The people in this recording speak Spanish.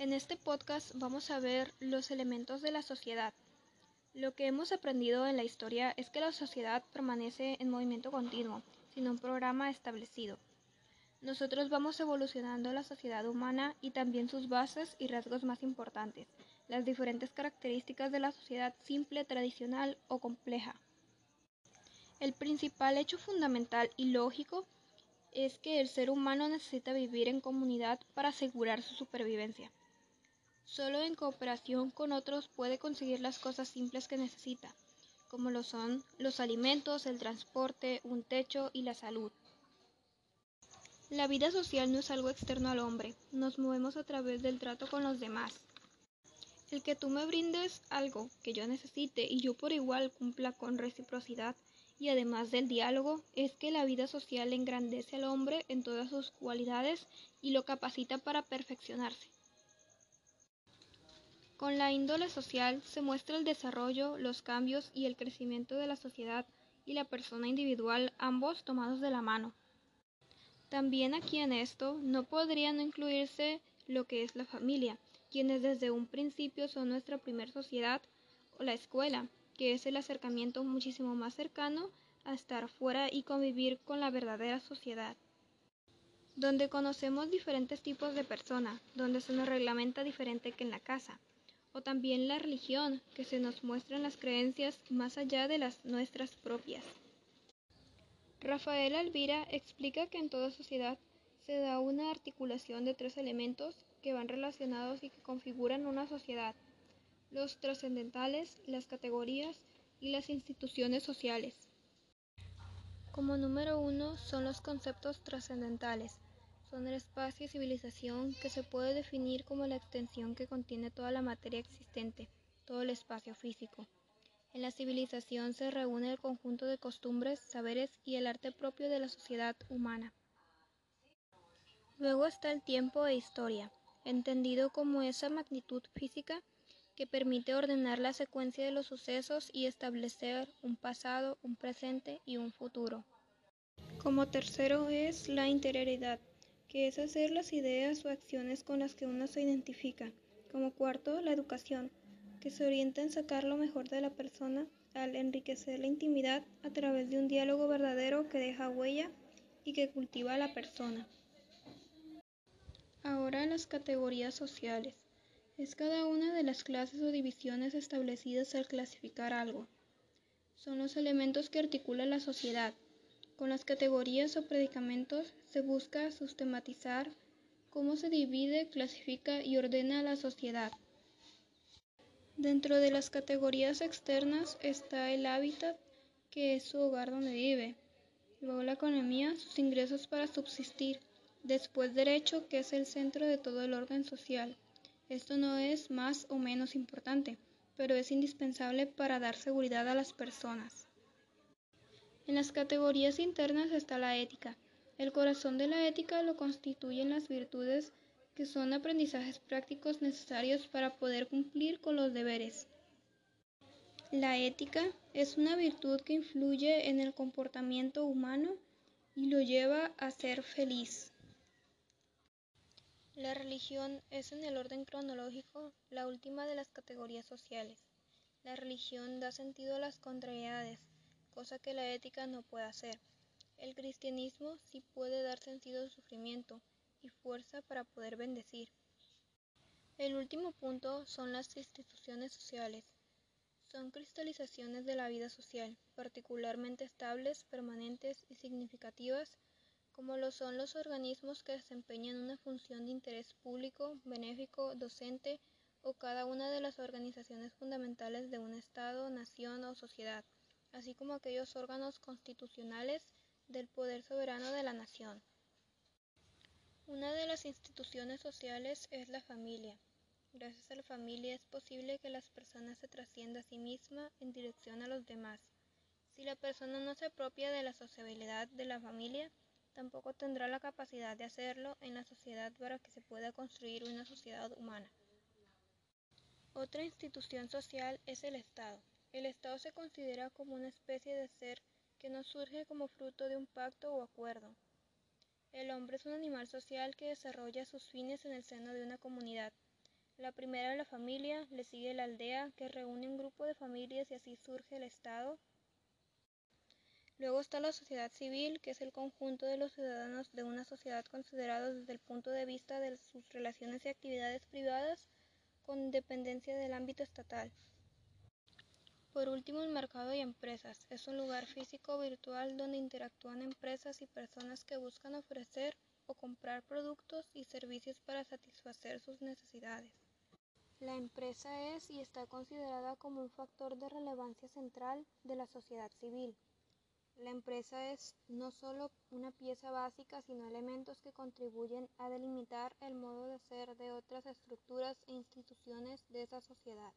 En este podcast vamos a ver los elementos de la sociedad. Lo que hemos aprendido en la historia es que la sociedad permanece en movimiento continuo, sin un programa establecido. Nosotros vamos evolucionando la sociedad humana y también sus bases y rasgos más importantes, las diferentes características de la sociedad simple, tradicional o compleja. El principal hecho fundamental y lógico es que el ser humano necesita vivir en comunidad para asegurar su supervivencia. Solo en cooperación con otros puede conseguir las cosas simples que necesita, como lo son los alimentos, el transporte, un techo y la salud. La vida social no es algo externo al hombre, nos movemos a través del trato con los demás. El que tú me brindes algo que yo necesite y yo por igual cumpla con reciprocidad y además del diálogo, es que la vida social engrandece al hombre en todas sus cualidades y lo capacita para perfeccionarse. Con la índole social se muestra el desarrollo, los cambios y el crecimiento de la sociedad y la persona individual, ambos tomados de la mano. También aquí en esto no podría no incluirse lo que es la familia, quienes desde un principio son nuestra primer sociedad, o la escuela, que es el acercamiento muchísimo más cercano a estar fuera y convivir con la verdadera sociedad, donde conocemos diferentes tipos de personas, donde se nos reglamenta diferente que en la casa, o también la religión, que se nos muestran las creencias más allá de las nuestras propias. Rafael Alvira explica que en toda sociedad se da una articulación de tres elementos que van relacionados y que configuran una sociedad los trascendentales, las categorías y las instituciones sociales. Como número uno son los conceptos trascendentales. Son el espacio y civilización que se puede definir como la extensión que contiene toda la materia existente, todo el espacio físico. En la civilización se reúne el conjunto de costumbres, saberes y el arte propio de la sociedad humana. Luego está el tiempo e historia, entendido como esa magnitud física que permite ordenar la secuencia de los sucesos y establecer un pasado, un presente y un futuro. Como tercero es la interioridad, que es hacer las ideas o acciones con las que uno se identifica. Como cuarto, la educación, que se orienta en sacar lo mejor de la persona al enriquecer la intimidad a través de un diálogo verdadero que deja huella y que cultiva a la persona. Ahora las categorías sociales es cada una de las clases o divisiones establecidas al clasificar algo. Son los elementos que articula la sociedad. Con las categorías o predicamentos se busca sistematizar cómo se divide, clasifica y ordena la sociedad. Dentro de las categorías externas está el hábitat, que es su hogar donde vive. Luego la economía, sus ingresos para subsistir. Después derecho, que es el centro de todo el orden social. Esto no es más o menos importante, pero es indispensable para dar seguridad a las personas. En las categorías internas está la ética. El corazón de la ética lo constituyen las virtudes que son aprendizajes prácticos necesarios para poder cumplir con los deberes. La ética es una virtud que influye en el comportamiento humano y lo lleva a ser feliz. La religión es en el orden cronológico la última de las categorías sociales. La religión da sentido a las contrariedades, cosa que la ética no puede hacer. El cristianismo sí puede dar sentido al sufrimiento y fuerza para poder bendecir. El último punto son las instituciones sociales. Son cristalizaciones de la vida social, particularmente estables, permanentes y significativas como lo son los organismos que desempeñan una función de interés público, benéfico, docente o cada una de las organizaciones fundamentales de un Estado, nación o sociedad, así como aquellos órganos constitucionales del poder soberano de la nación. Una de las instituciones sociales es la familia. Gracias a la familia es posible que las personas se trascienda a sí misma en dirección a los demás. Si la persona no se apropia de la sociabilidad de la familia, tampoco tendrá la capacidad de hacerlo en la sociedad para que se pueda construir una sociedad humana. Otra institución social es el Estado. El Estado se considera como una especie de ser que no surge como fruto de un pacto o acuerdo. El hombre es un animal social que desarrolla sus fines en el seno de una comunidad. La primera es la familia, le sigue la aldea, que reúne un grupo de familias y así surge el Estado. Luego está la sociedad civil, que es el conjunto de los ciudadanos de una sociedad considerados desde el punto de vista de sus relaciones y actividades privadas con independencia del ámbito estatal. Por último, el mercado y empresas. Es un lugar físico virtual donde interactúan empresas y personas que buscan ofrecer o comprar productos y servicios para satisfacer sus necesidades. La empresa es y está considerada como un factor de relevancia central de la sociedad civil. La empresa es no solo una pieza básica, sino elementos que contribuyen a delimitar el modo de ser de otras estructuras e instituciones de esa sociedad.